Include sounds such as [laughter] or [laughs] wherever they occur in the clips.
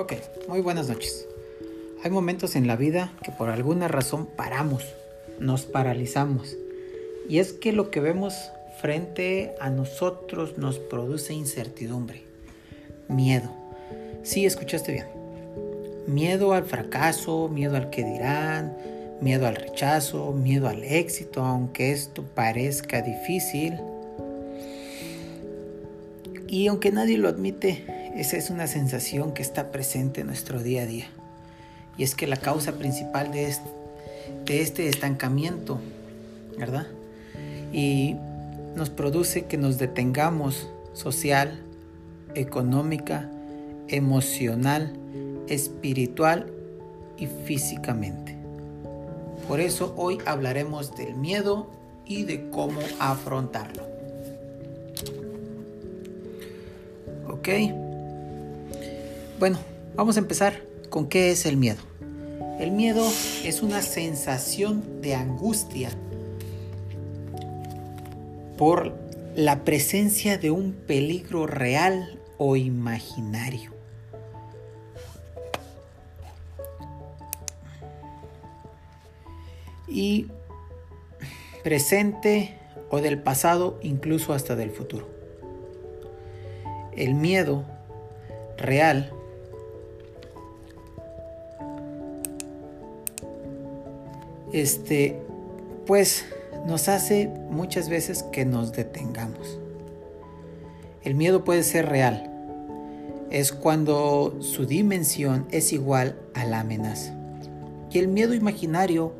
Ok, muy buenas noches. Hay momentos en la vida que por alguna razón paramos, nos paralizamos. Y es que lo que vemos frente a nosotros nos produce incertidumbre, miedo. Sí, escuchaste bien. Miedo al fracaso, miedo al que dirán, miedo al rechazo, miedo al éxito, aunque esto parezca difícil. Y aunque nadie lo admite, esa es una sensación que está presente en nuestro día a día. Y es que la causa principal de este, estancamiento, ¿verdad? Y nos produce que nos detengamos social, económica, emocional, espiritual y físicamente. Por eso hoy hablaremos del miedo y de cómo afrontarlo. ¿Ok? Bueno, vamos a empezar con qué es el miedo. El miedo es una sensación de angustia por la presencia de un peligro real o imaginario. Y presente o del pasado, incluso hasta del futuro. El miedo real este pues nos hace muchas veces que nos detengamos. El miedo puede ser real. Es cuando su dimensión es igual a la amenaza. Y el miedo imaginario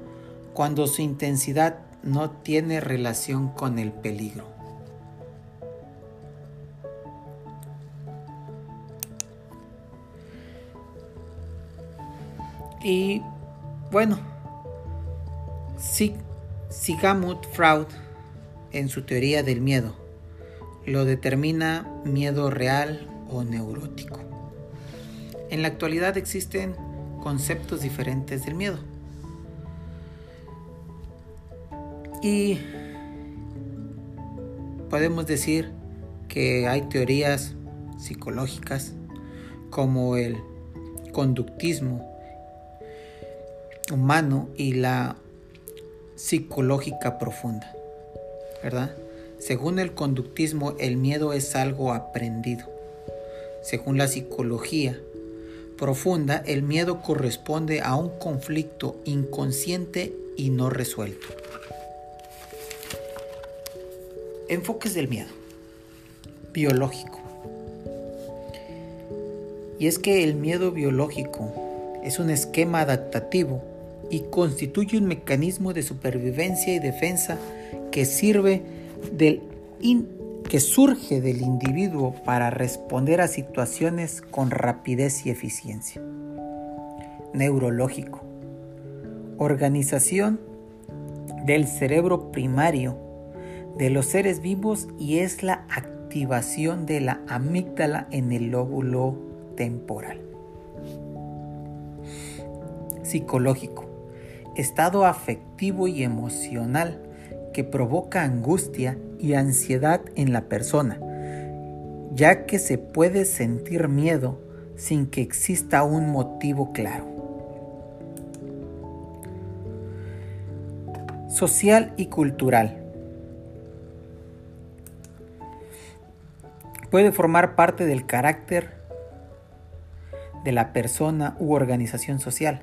cuando su intensidad no tiene relación con el peligro. Y bueno, Sigamut Freud, en su teoría del miedo, lo determina miedo real o neurótico. En la actualidad existen conceptos diferentes del miedo. Y podemos decir que hay teorías psicológicas como el conductismo humano y la psicológica profunda, ¿verdad? Según el conductismo, el miedo es algo aprendido. Según la psicología profunda, el miedo corresponde a un conflicto inconsciente y no resuelto. Enfoques del miedo. Biológico. Y es que el miedo biológico es un esquema adaptativo y constituye un mecanismo de supervivencia y defensa que sirve del que surge del individuo para responder a situaciones con rapidez y eficiencia. Neurológico. Organización del cerebro primario de los seres vivos y es la activación de la amígdala en el lóbulo temporal. Psicológico estado afectivo y emocional que provoca angustia y ansiedad en la persona, ya que se puede sentir miedo sin que exista un motivo claro. Social y cultural. Puede formar parte del carácter de la persona u organización social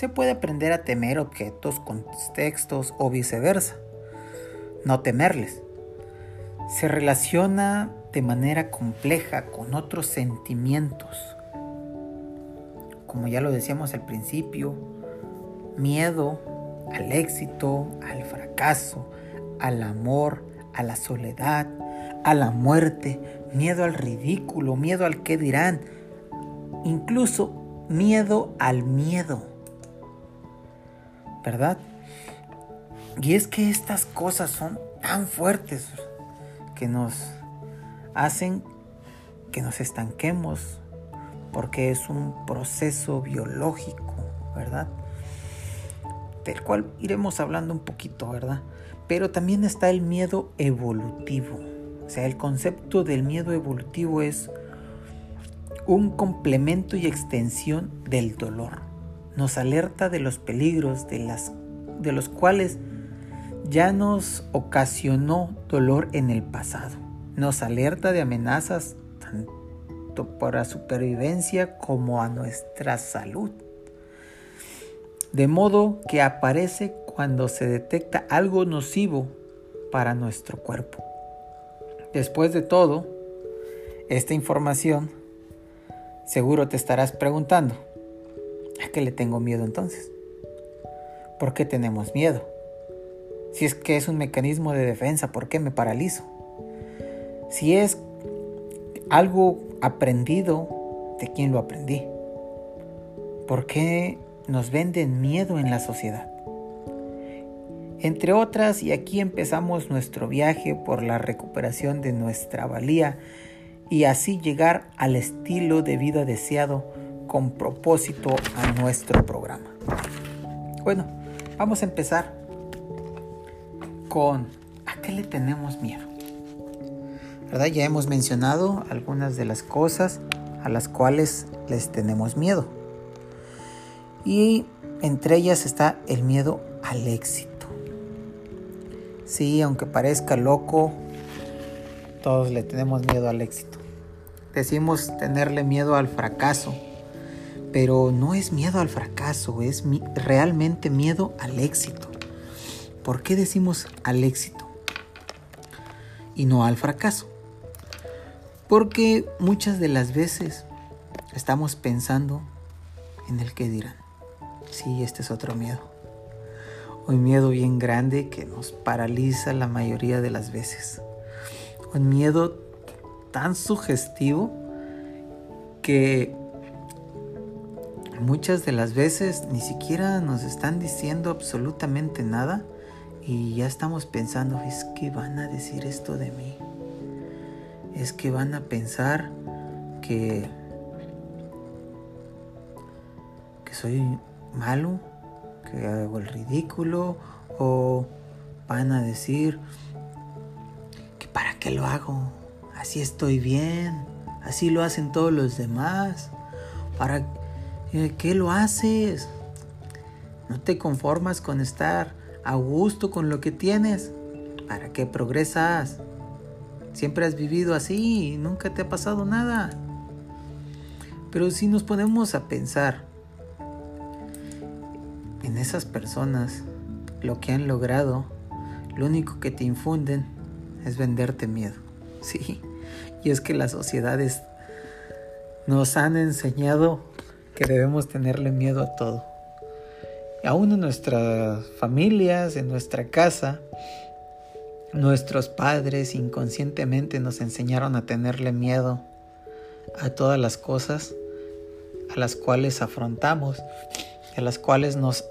se puede aprender a temer objetos, contextos o viceversa. No temerles. Se relaciona de manera compleja con otros sentimientos. Como ya lo decíamos al principio, miedo al éxito, al fracaso, al amor, a la soledad, a la muerte, miedo al ridículo, miedo al qué dirán, incluso miedo al miedo. ¿Verdad? Y es que estas cosas son tan fuertes que nos hacen que nos estanquemos porque es un proceso biológico, ¿verdad? Del cual iremos hablando un poquito, ¿verdad? Pero también está el miedo evolutivo. O sea, el concepto del miedo evolutivo es un complemento y extensión del dolor. Nos alerta de los peligros de, de los cuales ya nos ocasionó dolor en el pasado. Nos alerta de amenazas tanto para supervivencia como a nuestra salud. De modo que aparece cuando se detecta algo nocivo para nuestro cuerpo. Después de todo, esta información, seguro te estarás preguntando, ¿a qué le tengo miedo entonces? ¿Por qué tenemos miedo? Si es que es un mecanismo de defensa, ¿por qué me paralizo? Si es algo aprendido, ¿de quién lo aprendí? ¿Por qué nos venden miedo en la sociedad? Entre otras, y aquí empezamos nuestro viaje por la recuperación de nuestra valía y así llegar al estilo de vida deseado con propósito a nuestro programa. Bueno, vamos a empezar con ¿a qué le tenemos miedo? ¿Verdad? Ya hemos mencionado algunas de las cosas a las cuales les tenemos miedo. Y entre ellas está el miedo al éxito. Sí, aunque parezca loco, todos le tenemos miedo al éxito. Decimos tenerle miedo al fracaso, pero no es miedo al fracaso, es realmente miedo al éxito. ¿Por qué decimos al éxito y no al fracaso? Porque muchas de las veces estamos pensando en el que dirán. Sí, este es otro miedo. Un miedo bien grande que nos paraliza la mayoría de las veces. Un miedo tan sugestivo que muchas de las veces ni siquiera nos están diciendo absolutamente nada y ya estamos pensando, es que van a decir esto de mí. Es que van a pensar que, que soy malo, que hago el ridículo o van a decir que para qué lo hago, así estoy bien, así lo hacen todos los demás, para qué lo haces, no te conformas con estar a gusto con lo que tienes. ¿Para qué progresas? Siempre has vivido así nunca te ha pasado nada. Pero si nos ponemos a pensar en esas personas, lo que han logrado, lo único que te infunden es venderte miedo. [laughs] Sí, y es que las sociedades nos han enseñado que debemos tenerle miedo a todo aún en nuestras familias, en nuestra casa, nuestros padres inconscientemente nos enseñaron a tenerle miedo a todas las cosas a las cuales afrontamos, a las cuales nos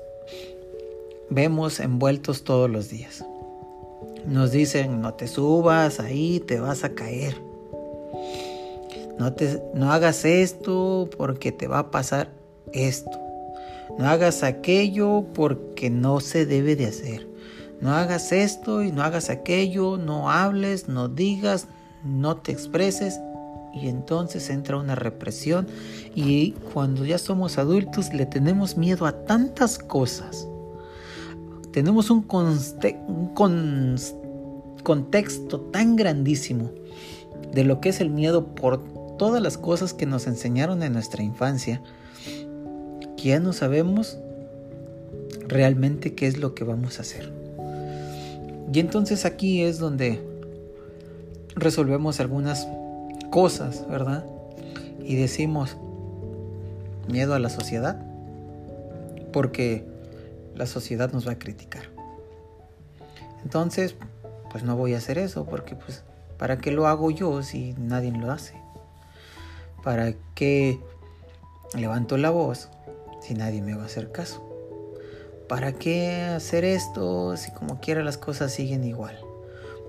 vemos envueltos todos los días. Nos dicen, no te subas ahí, te vas a caer. No, te, no hagas esto porque te va a pasar esto. No hagas aquello porque no se debe de hacer. No hagas esto y no hagas aquello, no hables, no digas, no te expreses. Y entonces entra una represión y cuando ya somos adultos le tenemos miedo a tantas cosas. Tenemos un, un contexto tan grandísimo de lo que es el miedo por todas las cosas que nos enseñaron en nuestra infancia que ya no sabemos realmente qué es lo que vamos a hacer. Y entonces aquí es donde resolvemos algunas cosas, ¿verdad? Y decimos, miedo a la sociedad, porque la sociedad nos va a criticar. Entonces, pues no voy a hacer eso, porque pues, ¿para qué lo hago yo si nadie lo hace? ¿Para qué levanto la voz si nadie me va a hacer caso? ¿Para qué hacer esto si como quiera las cosas siguen igual?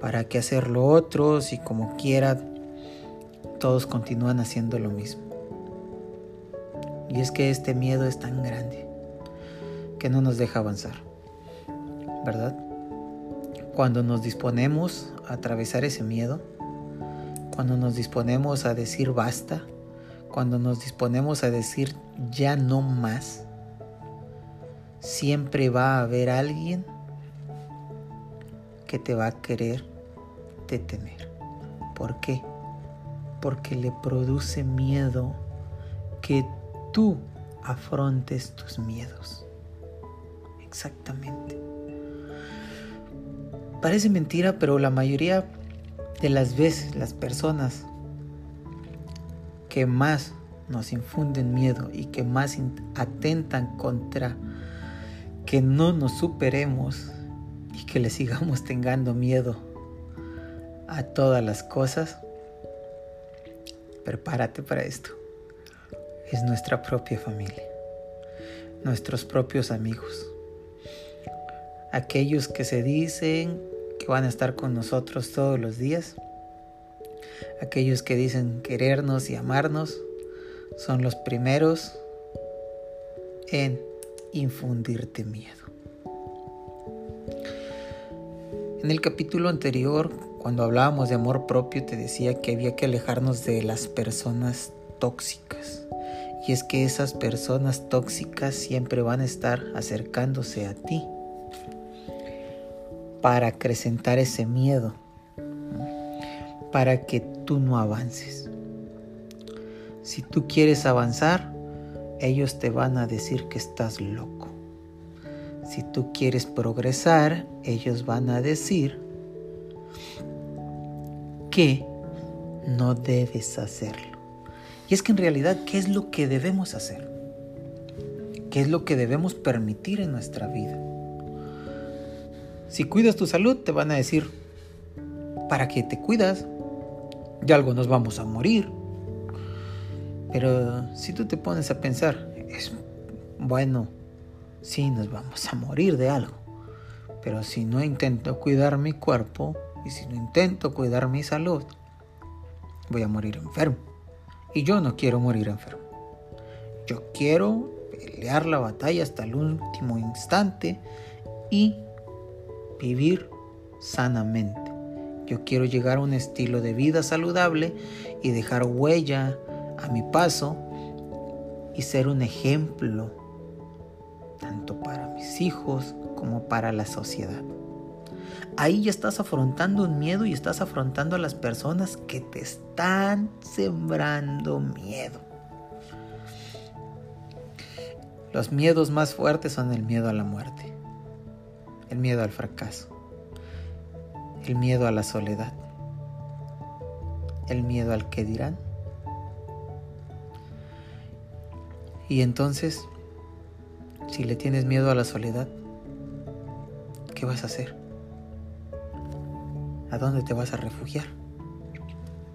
¿Para qué hacer lo otro si como quiera todos continúan haciendo lo mismo? Y es que este miedo es tan grande que no nos deja avanzar, ¿verdad? Cuando nos disponemos a atravesar ese miedo, cuando nos disponemos a decir basta, cuando nos disponemos a decir ya no más, siempre va a haber alguien que te va a querer detener. ¿Por qué? Porque le produce miedo que tú afrontes tus miedos. Exactamente. Parece mentira, pero la mayoría de las veces las personas que más nos infunden miedo y que más atentan contra que no nos superemos y que le sigamos teniendo miedo a todas las cosas, prepárate para esto. Es nuestra propia familia, nuestros propios amigos, aquellos que se dicen que van a estar con nosotros todos los días, aquellos que dicen querernos y amarnos, son los primeros en infundirte miedo. En el capítulo anterior, cuando hablábamos de amor propio, te decía que había que alejarnos de las personas tóxicas. Y es que esas personas tóxicas siempre van a estar acercándose a ti para acrecentar ese miedo, para que tú no avances. Si tú quieres avanzar, ellos te van a decir que estás loco. Si tú quieres progresar, ellos van a decir que no debes hacerlo. Y es que en realidad, ¿qué es lo que debemos hacer? ¿Qué es lo que debemos permitir en nuestra vida? Si cuidas tu salud, te van a decir, ¿para qué te cuidas? De algo nos vamos a morir. Pero si tú te pones a pensar, es bueno, sí nos vamos a morir de algo. Pero si no intento cuidar mi cuerpo y si no intento cuidar mi salud, voy a morir enfermo. Y yo no quiero morir enfermo. Yo quiero pelear la batalla hasta el último instante y vivir sanamente. Yo quiero llegar a un estilo de vida saludable y dejar huella a mi paso y ser un ejemplo tanto para mis hijos como para la sociedad. Ahí ya estás afrontando un miedo y estás afrontando a las personas que te están sembrando miedo. Los miedos más fuertes son el miedo a la muerte, el miedo al fracaso, el miedo a la soledad, el miedo al que dirán Y entonces, si le tienes miedo a la soledad, ¿qué vas a hacer? ¿A dónde te vas a refugiar?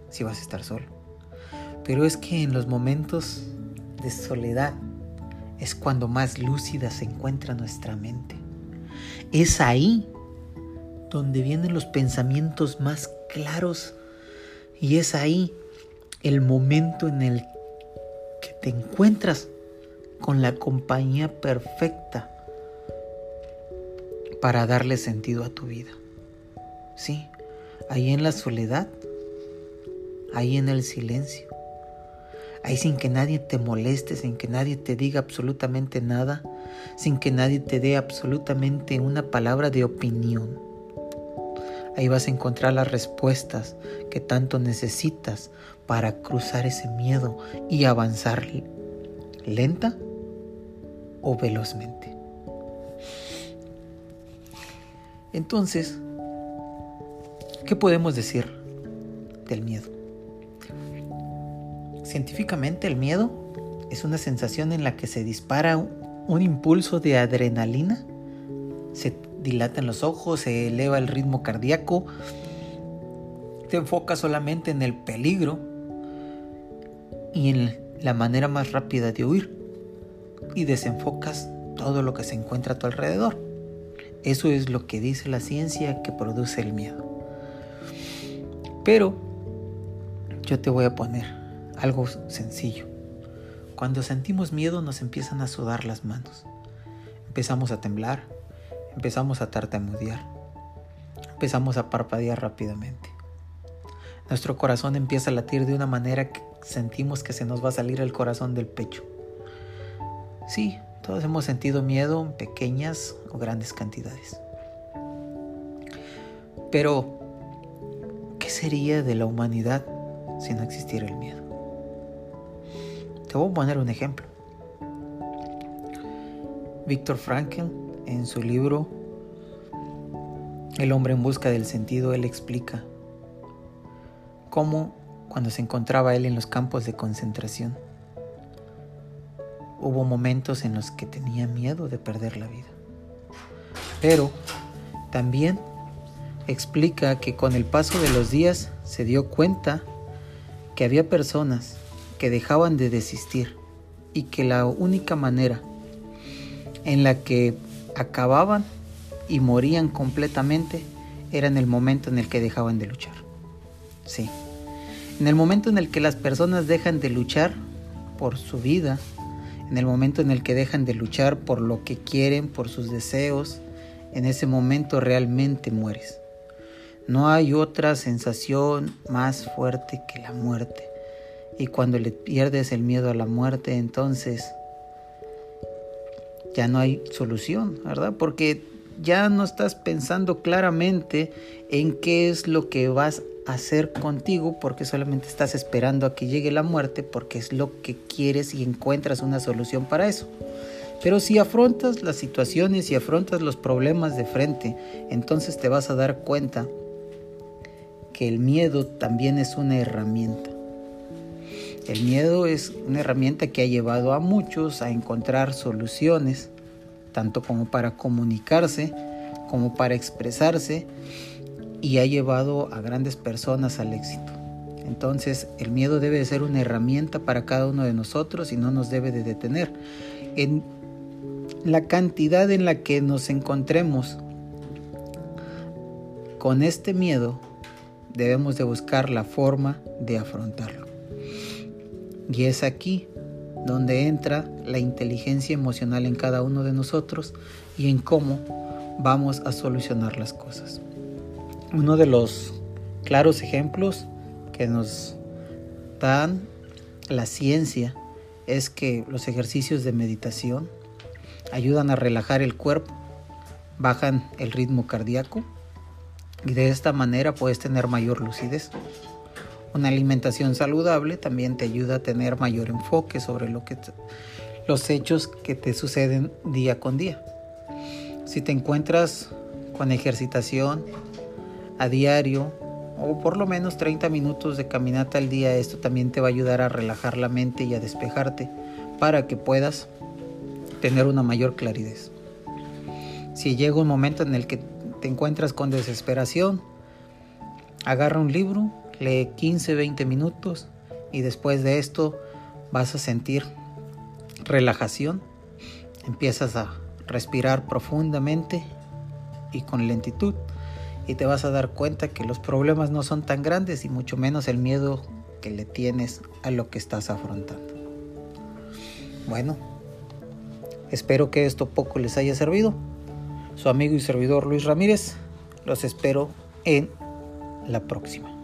Si vas a estar solo. Pero es que en los momentos de soledad es cuando más lúcida se encuentra nuestra mente. Es ahí donde vienen los pensamientos más claros y es ahí el momento en el que te encuentras con la compañía perfecta para darle sentido a tu vida. Sí, ahí en la soledad, ahí en el silencio, ahí sin que nadie te moleste, sin que nadie te diga absolutamente nada, sin que nadie te dé absolutamente una palabra de opinión. Ahí vas a encontrar las respuestas que tanto necesitas para cruzar ese miedo y avanzar lenta o velozmente. Entonces, ¿qué podemos decir del miedo? Científicamente el miedo es una sensación en la que se dispara un impulso de adrenalina, se dilatan los ojos, se eleva el ritmo cardíaco, te enfoca solamente en el peligro y en la manera más rápida de huir y desenfocas todo lo que se encuentra a tu alrededor. Eso es lo que dice la ciencia que produce el miedo. Pero yo te voy a poner algo sencillo. Cuando sentimos miedo nos empiezan a sudar las manos. Empezamos a temblar, empezamos a tartamudear, empezamos a parpadear rápidamente. Nuestro corazón empieza a latir de una manera que sentimos que se nos va a salir el corazón del pecho. Sí, todos hemos sentido miedo en pequeñas o grandes cantidades. Pero, ¿qué sería de la humanidad si no existiera el miedo? Te voy a poner un ejemplo. Víctor Frankl, en su libro El hombre en busca del sentido, él explica cómo cuando se encontraba él en los campos de concentración, hubo momentos en los que tenía miedo de perder la vida. Pero también explica que con el paso de los días se dio cuenta que había personas que dejaban de desistir y que la única manera en la que acababan y morían completamente era en el momento en el que dejaban de luchar. Sí. En el momento en el que las personas dejan de luchar por su vida, en el momento en el que dejan de luchar por lo que quieren, por sus deseos, en ese momento realmente mueres. No hay otra sensación más fuerte que la muerte. Y cuando le pierdes el miedo a la muerte, entonces ya no hay solución, ¿verdad? Porque ya no estás pensando claramente en qué es lo que vas a hacer contigo porque solamente estás esperando a que llegue la muerte porque es lo que quieres y encuentras una solución para eso. Pero si afrontas las situaciones y afrontas los problemas de frente, entonces te vas a dar cuenta que el miedo también es una herramienta. El miedo es una herramienta que ha llevado a muchos a encontrar soluciones, tanto como para comunicarse, como para expresarse, y ha llevado a grandes personas al éxito. Entonces el miedo debe de ser una herramienta para cada uno de nosotros y no nos debe de detener. En la cantidad en la que nos encontremos con este miedo, debemos de buscar la forma de afrontarlo. Y es aquí donde entra la inteligencia emocional en cada uno de nosotros y en cómo vamos a solucionar las cosas. Uno de los claros ejemplos que nos dan la ciencia es que los ejercicios de meditación ayudan a relajar el cuerpo, bajan el ritmo cardíaco y de esta manera puedes tener mayor lucidez. Una alimentación saludable también te ayuda a tener mayor enfoque sobre lo que los hechos que te suceden día con día. Si te encuentras con ejercitación a diario o por lo menos 30 minutos de caminata al día, esto también te va a ayudar a relajar la mente y a despejarte para que puedas tener una mayor claridad. Si llega un momento en el que te encuentras con desesperación, agarra un libro, lee 15, 20 minutos y después de esto vas a sentir relajación. Empiezas a respirar profundamente y con lentitud y te vas a dar cuenta que los problemas no son tan grandes y mucho menos el miedo que le tienes a lo que estás afrontando. Bueno, espero que esto poco les haya servido su amigo y servidor Luis Ramírez. Los espero en la próxima.